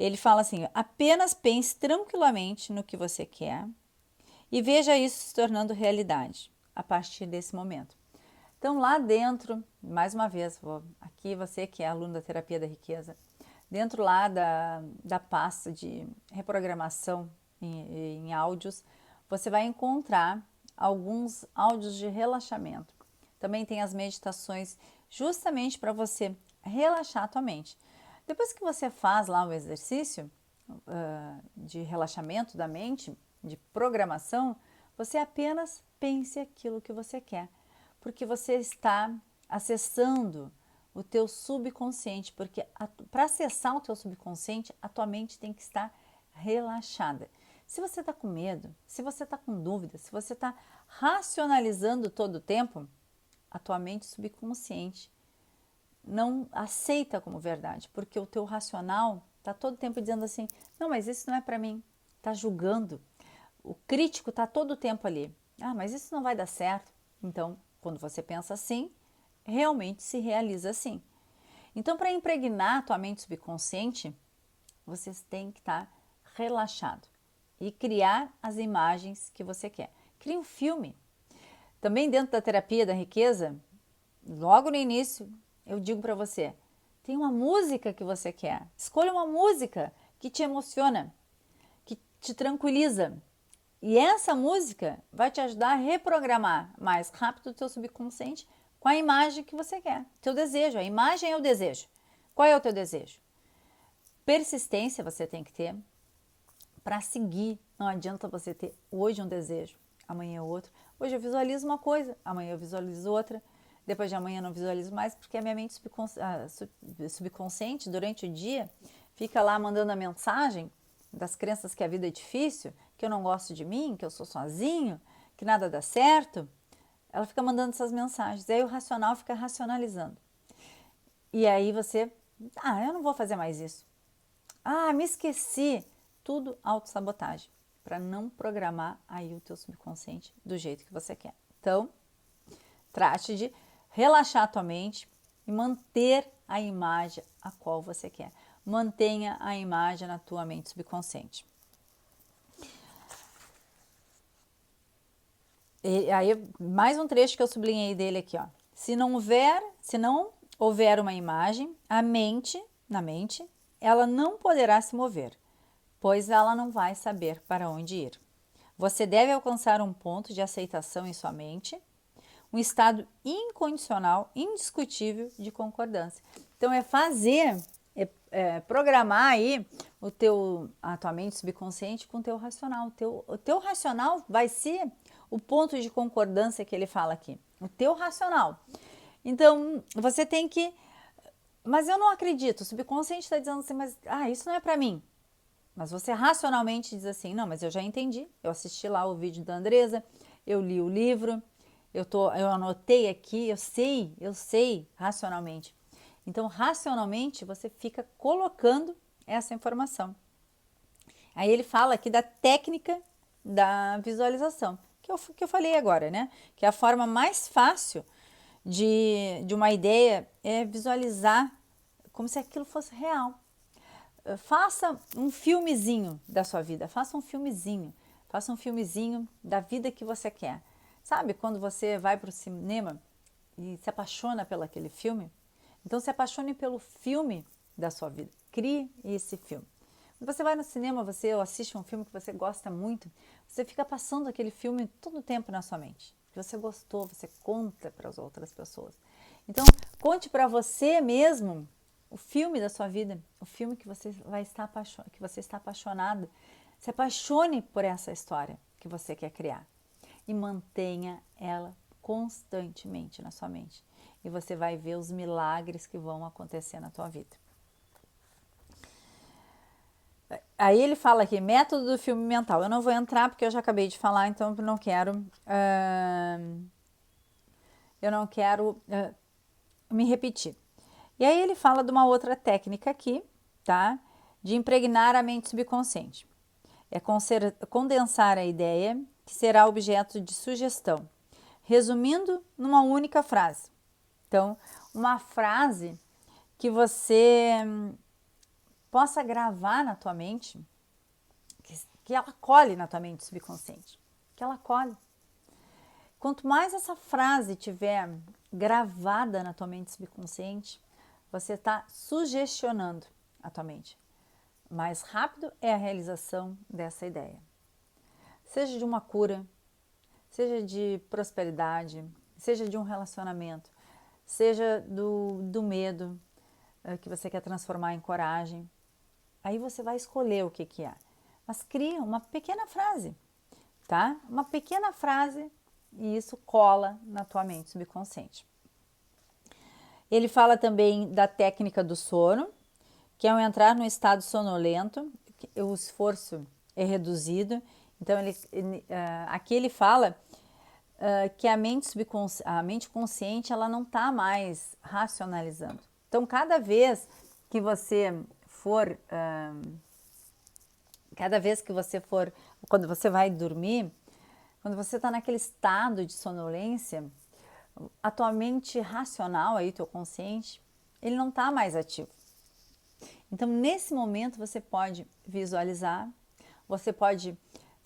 Ele fala assim: apenas pense tranquilamente no que você quer e veja isso se tornando realidade a partir desse momento. Então, lá dentro, mais uma vez, vou, aqui você que é aluno da terapia da riqueza, dentro lá da, da pasta de reprogramação em, em áudios, você vai encontrar alguns áudios de relaxamento. Também tem as meditações justamente para você relaxar a tua mente. Depois que você faz lá o exercício uh, de relaxamento da mente, de programação, você apenas pense aquilo que você quer, porque você está acessando o teu subconsciente, porque para acessar o teu subconsciente, a tua mente tem que estar relaxada. Se você está com medo, se você está com dúvida, se você está racionalizando todo o tempo, a tua mente subconsciente não aceita como verdade, porque o teu racional está todo tempo dizendo assim: não, mas isso não é para mim, está julgando. O crítico está todo o tempo ali: ah, mas isso não vai dar certo. Então, quando você pensa assim, realmente se realiza assim. Então, para impregnar a tua mente subconsciente, você tem que estar tá relaxado e criar as imagens que você quer. Crie um filme. Também dentro da terapia da riqueza, logo no início, eu digo para você: tem uma música que você quer. Escolha uma música que te emociona, que te tranquiliza. E essa música vai te ajudar a reprogramar mais rápido o teu subconsciente com a imagem que você quer, teu desejo. A imagem é o desejo. Qual é o teu desejo? Persistência você tem que ter para seguir. Não adianta você ter hoje um desejo, amanhã outro. Hoje eu visualizo uma coisa, amanhã eu visualizo outra. Depois de amanhã não visualizo mais, porque a minha mente subconsciente, durante o dia, fica lá mandando a mensagem das crenças que a vida é difícil, que eu não gosto de mim, que eu sou sozinho, que nada dá certo. Ela fica mandando essas mensagens. E aí o racional fica racionalizando. E aí você, ah, eu não vou fazer mais isso. Ah, me esqueci. Tudo autossabotagem para não programar aí o teu subconsciente do jeito que você quer. Então, trate de relaxar a tua mente e manter a imagem a qual você quer. Mantenha a imagem na tua mente subconsciente. E aí, mais um trecho que eu sublinhei dele aqui, ó. Se não houver, se não houver uma imagem, a mente, na mente, ela não poderá se mover, pois ela não vai saber para onde ir. Você deve alcançar um ponto de aceitação em sua mente um estado incondicional, indiscutível de concordância. Então é fazer, é, é, programar aí o teu, a tua mente subconsciente com o teu racional. O teu, o teu racional vai ser o ponto de concordância que ele fala aqui. O teu racional. Então você tem que, mas eu não acredito. O subconsciente está dizendo assim, mas ah, isso não é para mim. Mas você racionalmente diz assim, não, mas eu já entendi. Eu assisti lá o vídeo da Andresa, eu li o livro, eu, tô, eu anotei aqui, eu sei, eu sei racionalmente. Então, racionalmente, você fica colocando essa informação. Aí ele fala aqui da técnica da visualização, que eu, que eu falei agora, né? Que é a forma mais fácil de, de uma ideia é visualizar como se aquilo fosse real. Faça um filmezinho da sua vida, faça um filmezinho, faça um filmezinho da vida que você quer. Sabe quando você vai para o cinema e se apaixona pelo aquele filme? Então se apaixone pelo filme da sua vida. Crie esse filme. Quando você vai no cinema, você assiste um filme que você gosta muito, você fica passando aquele filme todo o tempo na sua mente. Que você gostou, você conta para as outras pessoas. Então, conte para você mesmo o filme da sua vida, o filme que você vai estar apaixonado, que você está apaixonado. Se apaixone por essa história que você quer criar e mantenha ela constantemente na sua mente. E você vai ver os milagres que vão acontecer na tua vida. Aí ele fala aqui, método do filme mental. Eu não vou entrar porque eu já acabei de falar, então eu não quero. Uh, eu não quero uh, me repetir. E aí ele fala de uma outra técnica aqui, tá? De impregnar a mente subconsciente. É condensar a ideia que será objeto de sugestão, resumindo numa única frase. Então, uma frase que você possa gravar na tua mente, que, que ela colhe na tua mente subconsciente, que ela colhe. Quanto mais essa frase tiver gravada na tua mente subconsciente, você está sugestionando a tua mente. Mais rápido é a realização dessa ideia. Seja de uma cura, seja de prosperidade, seja de um relacionamento, seja do, do medo uh, que você quer transformar em coragem. Aí você vai escolher o que, que é. Mas cria uma pequena frase, tá? Uma pequena frase e isso cola na tua mente subconsciente. Ele fala também da técnica do sono, que é ao entrar no estado sonolento, o esforço é reduzido. Então, ele, uh, aqui ele fala uh, que a mente, a mente consciente ela não está mais racionalizando. Então, cada vez que você for, uh, cada vez que você for, quando você vai dormir, quando você está naquele estado de sonolência, a tua mente racional, aí, teu consciente, ele não está mais ativo. Então, nesse momento, você pode visualizar, você pode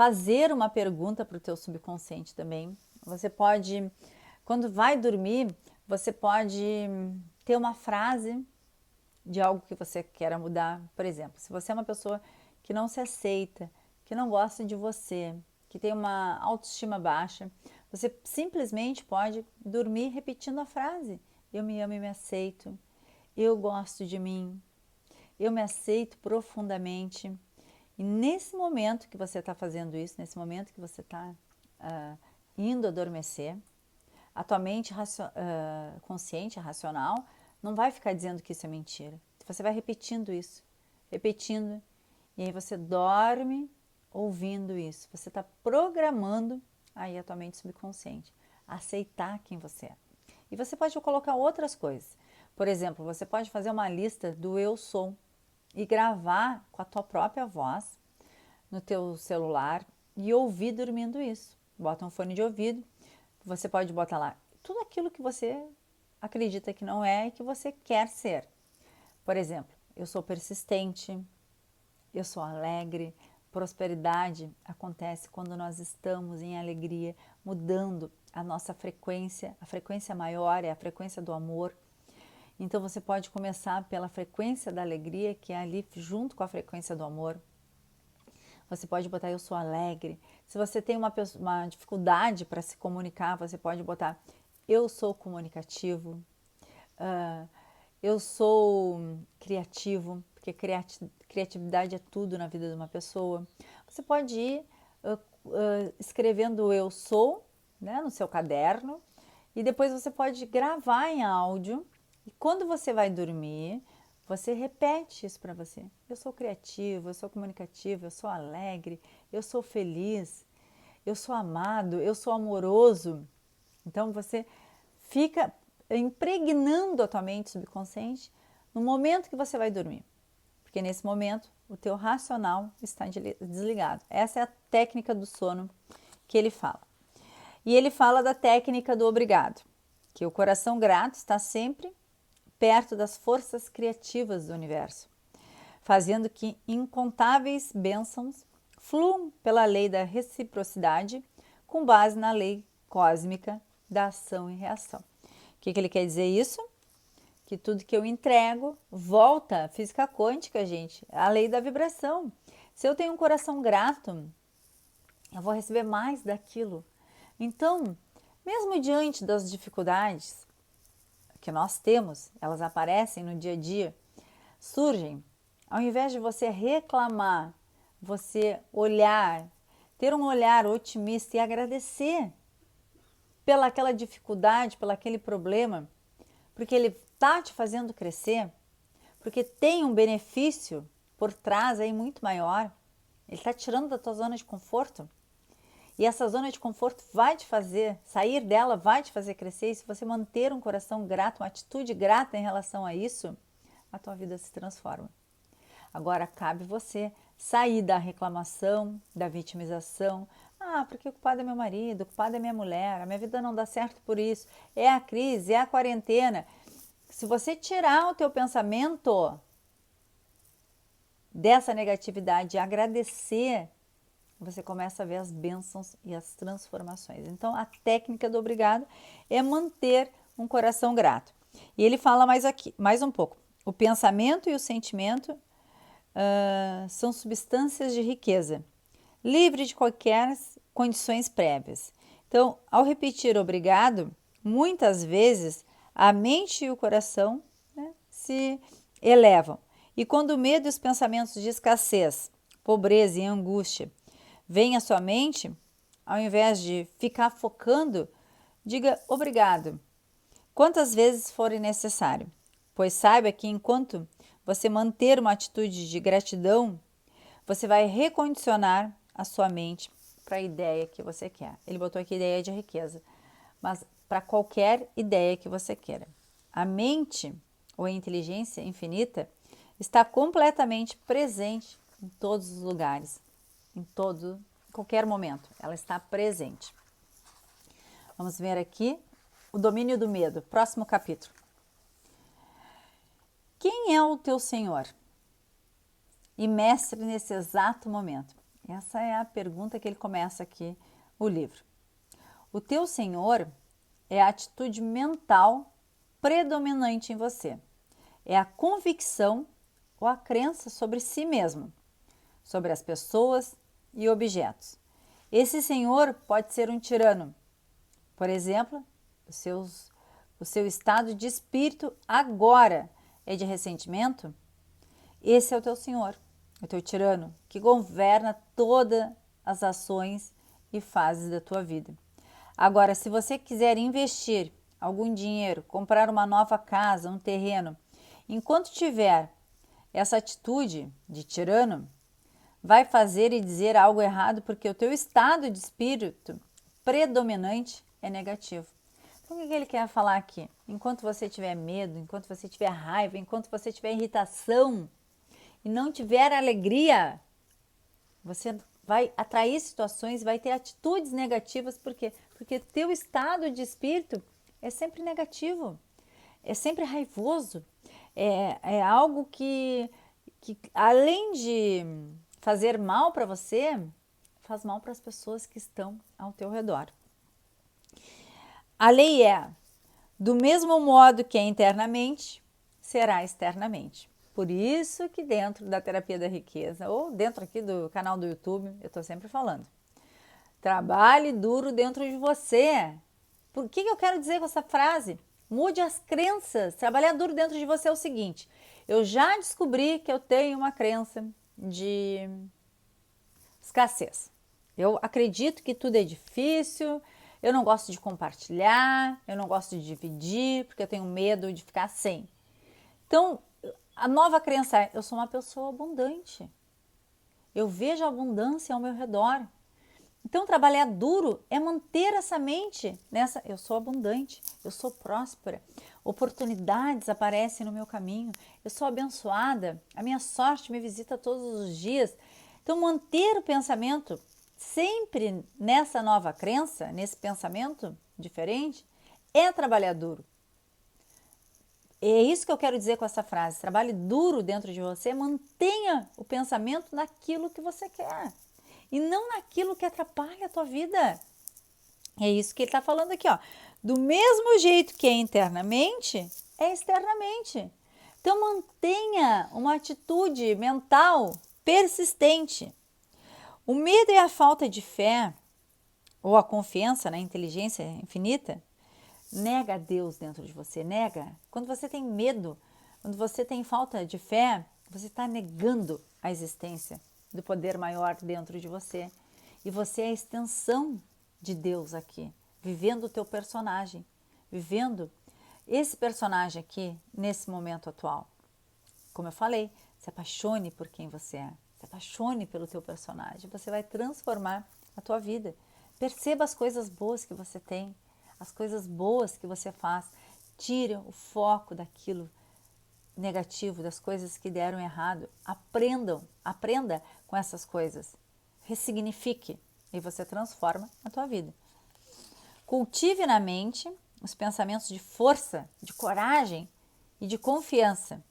fazer uma pergunta para o teu subconsciente também. Você pode, quando vai dormir, você pode ter uma frase de algo que você queira mudar. Por exemplo, se você é uma pessoa que não se aceita, que não gosta de você, que tem uma autoestima baixa, você simplesmente pode dormir repetindo a frase: Eu me amo e me aceito, eu gosto de mim, eu me aceito profundamente. E nesse momento que você está fazendo isso, nesse momento que você está uh, ah, indo adormecer, a tua mente uh, consciente, racional, não vai ficar dizendo que isso é mentira. Você vai repetindo isso, repetindo, e aí você dorme ouvindo isso. Você está programando aí a tua mente subconsciente aceitar quem você é. E você pode colocar outras coisas. Por exemplo, você pode fazer uma lista do eu sou e gravar com a tua própria voz no teu celular e ouvir dormindo isso. Bota um fone de ouvido, você pode botar lá tudo aquilo que você acredita que não é e que você quer ser. Por exemplo, eu sou persistente, eu sou alegre, Prosperidade acontece quando nós estamos em alegria, mudando a nossa frequência. A frequência maior é a frequência do amor. Então você pode começar pela frequência da alegria, que é ali junto com a frequência do amor. Você pode botar eu sou alegre. Se você tem uma, uma dificuldade para se comunicar, você pode botar eu sou comunicativo. Uh, eu sou criativo porque criatividade é tudo na vida de uma pessoa. Você pode ir uh, uh, escrevendo eu sou né, no seu caderno e depois você pode gravar em áudio e quando você vai dormir, você repete isso para você. Eu sou criativo, eu sou comunicativo, eu sou alegre, eu sou feliz, eu sou amado, eu sou amoroso. Então você fica impregnando a tua mente subconsciente no momento que você vai dormir porque nesse momento o teu racional está desligado. Essa é a técnica do sono que ele fala. E ele fala da técnica do obrigado, que o coração grato está sempre perto das forças criativas do universo, fazendo que incontáveis bênçãos fluam pela lei da reciprocidade com base na lei cósmica da ação e reação. O que, que ele quer dizer isso? que tudo que eu entrego volta. Física quântica, gente, a lei da vibração. Se eu tenho um coração grato, eu vou receber mais daquilo. Então, mesmo diante das dificuldades que nós temos, elas aparecem no dia a dia, surgem. Ao invés de você reclamar, você olhar, ter um olhar otimista e agradecer pela aquela dificuldade, pelo aquele problema, porque ele está te fazendo crescer, porque tem um benefício por trás aí muito maior. Ele está tirando da tua zona de conforto. E essa zona de conforto vai te fazer, sair dela vai te fazer crescer. E se você manter um coração grato, uma atitude grata em relação a isso, a tua vida se transforma. Agora cabe você sair da reclamação, da vitimização. Ah, porque o culpado é meu marido, o culpado é minha mulher, a minha vida não dá certo por isso. É a crise, é a quarentena. Se você tirar o teu pensamento dessa negatividade agradecer, você começa a ver as bênçãos e as transformações. Então, a técnica do obrigado é manter um coração grato. E ele fala mais aqui, mais um pouco. O pensamento e o sentimento uh, são substâncias de riqueza, livre de qualquer condições prévias. Então, ao repetir obrigado, muitas vezes a mente e o coração né, se elevam. E quando o medo e os pensamentos de escassez, pobreza e angústia vêm à sua mente, ao invés de ficar focando, diga obrigado, quantas vezes for necessário, pois saiba que enquanto você manter uma atitude de gratidão, você vai recondicionar a sua mente para a ideia que você quer. Ele botou aqui ideia de riqueza, mas para qualquer ideia que você queira. A mente ou a inteligência infinita está completamente presente em todos os lugares, em todo qualquer momento. Ela está presente. Vamos ver aqui o domínio do medo, próximo capítulo. Quem é o teu Senhor e mestre nesse exato momento? Essa é a pergunta que ele começa aqui o livro. O teu Senhor é a atitude mental predominante em você. É a convicção ou a crença sobre si mesmo, sobre as pessoas e objetos. Esse senhor pode ser um tirano. Por exemplo, seus, o seu estado de espírito agora é de ressentimento. Esse é o teu senhor o teu tirano, que governa todas as ações e fases da tua vida. Agora, se você quiser investir algum dinheiro, comprar uma nova casa, um terreno, enquanto tiver essa atitude de tirano, vai fazer e dizer algo errado porque o teu estado de espírito predominante é negativo. Então, o que ele quer falar aqui? Enquanto você tiver medo, enquanto você tiver raiva, enquanto você tiver irritação, e não tiver alegria, você vai atrair situações, vai ter atitudes negativas, por quê? Porque teu estado de espírito é sempre negativo, é sempre raivoso, é, é algo que, que, além de fazer mal para você, faz mal para as pessoas que estão ao teu redor. A lei é: do mesmo modo que é internamente, será externamente. Por isso que dentro da terapia da riqueza, ou dentro aqui do canal do YouTube, eu estou sempre falando. Trabalhe duro dentro de você. Por que, que eu quero dizer com essa frase? Mude as crenças. Trabalhar duro dentro de você é o seguinte: eu já descobri que eu tenho uma crença de escassez. Eu acredito que tudo é difícil, eu não gosto de compartilhar, eu não gosto de dividir, porque eu tenho medo de ficar sem. Então, a nova crença é: eu sou uma pessoa abundante. Eu vejo a abundância ao meu redor. Então, trabalhar duro é manter essa mente nessa. Eu sou abundante, eu sou próspera, oportunidades aparecem no meu caminho, eu sou abençoada, a minha sorte me visita todos os dias. Então, manter o pensamento sempre nessa nova crença, nesse pensamento diferente, é trabalhar duro. É isso que eu quero dizer com essa frase. Trabalhe duro dentro de você, mantenha o pensamento naquilo que você quer e não naquilo que atrapalha a tua vida. É isso que ele está falando aqui, ó. Do mesmo jeito que é internamente, é externamente. Então mantenha uma atitude mental persistente. O medo e a falta de fé ou a confiança na inteligência infinita Nega Deus dentro de você, nega. Quando você tem medo, quando você tem falta de fé, você está negando a existência do poder maior dentro de você. E você é a extensão de Deus aqui, vivendo o teu personagem, vivendo esse personagem aqui nesse momento atual. Como eu falei, se apaixone por quem você é, se apaixone pelo teu personagem, você vai transformar a tua vida. Perceba as coisas boas que você tem, as coisas boas que você faz. Tire o foco daquilo negativo, das coisas que deram errado. Aprendam, aprenda com essas coisas. Ressignifique e você transforma a tua vida. Cultive na mente os pensamentos de força, de coragem e de confiança.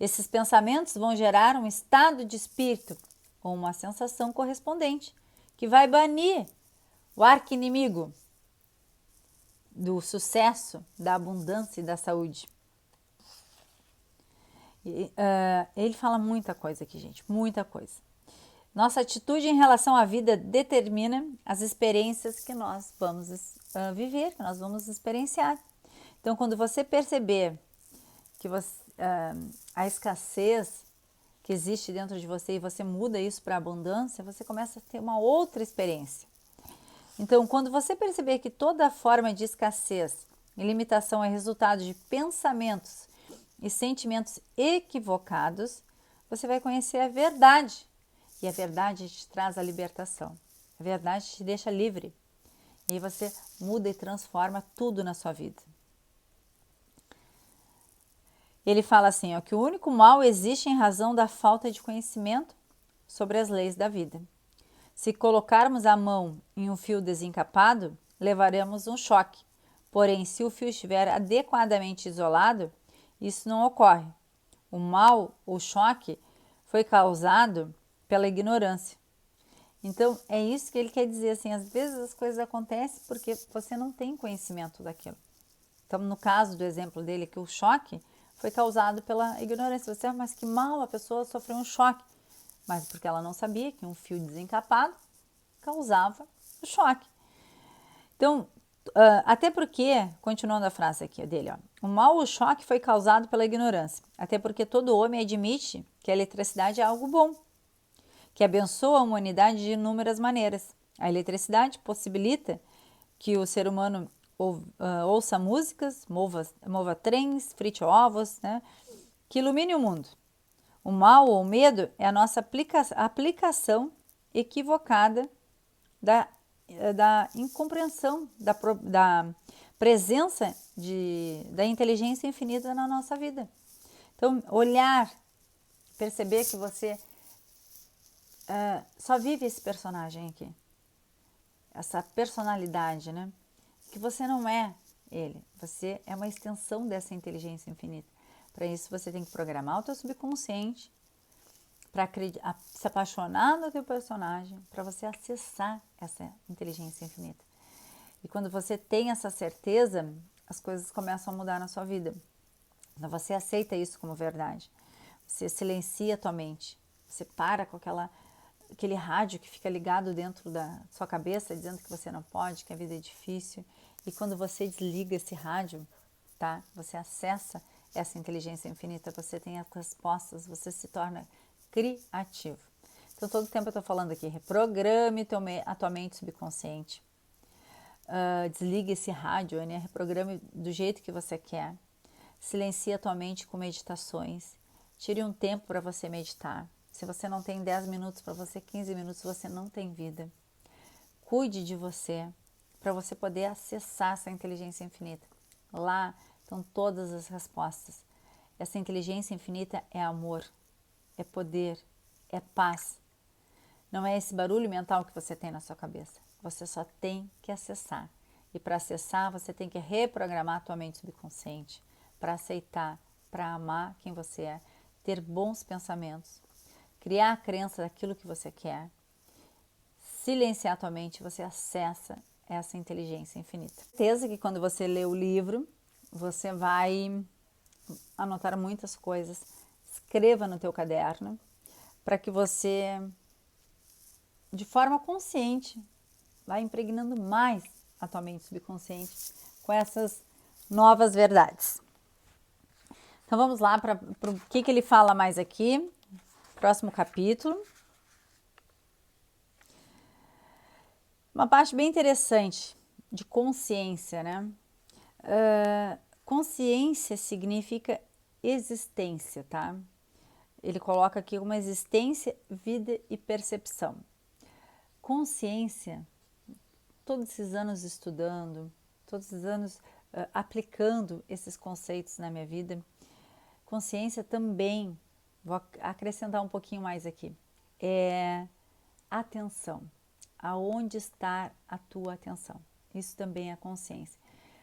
Esses pensamentos vão gerar um estado de espírito ou uma sensação correspondente que vai banir o arqui-inimigo do sucesso, da abundância e da saúde. E, uh, ele fala muita coisa aqui, gente, muita coisa. Nossa atitude em relação à vida determina as experiências que nós vamos uh, viver, que nós vamos experienciar. Então, quando você perceber que você, uh, a escassez que existe dentro de você e você muda isso para abundância, você começa a ter uma outra experiência. Então, quando você perceber que toda forma de escassez e limitação é resultado de pensamentos e sentimentos equivocados, você vai conhecer a verdade. E a verdade te traz a libertação. A verdade te deixa livre. E você muda e transforma tudo na sua vida. Ele fala assim, ó, que o único mal existe em razão da falta de conhecimento sobre as leis da vida. Se colocarmos a mão em um fio desencapado, levaremos um choque. Porém, se o fio estiver adequadamente isolado, isso não ocorre. O mal, o choque, foi causado pela ignorância. Então, é isso que ele quer dizer assim, às vezes as coisas acontecem porque você não tem conhecimento daquilo. Então, no caso do exemplo dele que o choque foi causado pela ignorância. Você, ah, mas que mal a pessoa sofreu um choque mas porque ela não sabia que um fio desencapado causava o choque. Então, uh, até porque, continuando a frase aqui dele, ó, o mal o choque foi causado pela ignorância, até porque todo homem admite que a eletricidade é algo bom, que abençoa a humanidade de inúmeras maneiras. A eletricidade possibilita que o ser humano ou, uh, ouça músicas, mova, mova trens, frite ovos, né, que ilumine o mundo. O mal ou medo é a nossa aplica aplicação equivocada da, da incompreensão, da, da presença de, da inteligência infinita na nossa vida. Então, olhar, perceber que você uh, só vive esse personagem aqui, essa personalidade, né? Que você não é ele, você é uma extensão dessa inteligência infinita. Para isso você tem que programar o teu subconsciente para se apaixonar no teu personagem, para você acessar essa inteligência infinita. E quando você tem essa certeza, as coisas começam a mudar na sua vida. Então você aceita isso como verdade. Você silencia a tua mente. Você para com aquela aquele rádio que fica ligado dentro da sua cabeça dizendo que você não pode, que a vida é difícil. E quando você desliga esse rádio, tá? Você acessa essa inteligência infinita, você tem as respostas, você se torna criativo. Então, todo tempo eu estou falando aqui, reprograme a tua mente subconsciente. Uh, desligue esse rádio, né? reprograme do jeito que você quer. Silencie a tua mente com meditações. Tire um tempo para você meditar. Se você não tem 10 minutos para você, 15 minutos, você não tem vida. Cuide de você para você poder acessar essa inteligência infinita. Lá estão todas as respostas. Essa inteligência infinita é amor, é poder, é paz. Não é esse barulho mental que você tem na sua cabeça. Você só tem que acessar. E para acessar, você tem que reprogramar a tua mente subconsciente para aceitar, para amar quem você é, ter bons pensamentos, criar a crença daquilo que você quer, silenciar tua mente, você acessa essa inteligência infinita. Certeza que quando você lê o livro, você vai anotar muitas coisas. Escreva no teu caderno para que você, de forma consciente, vá impregnando mais a tua mente subconsciente com essas novas verdades. Então vamos lá para o que, que ele fala mais aqui. Próximo capítulo. Uma parte bem interessante de consciência, né? Uh, consciência significa existência, tá? Ele coloca aqui uma existência, vida e percepção. Consciência, todos esses anos estudando, todos esses anos uh, aplicando esses conceitos na minha vida, consciência também, vou acrescentar um pouquinho mais aqui, é atenção. Aonde está a tua atenção? Isso também é consciência.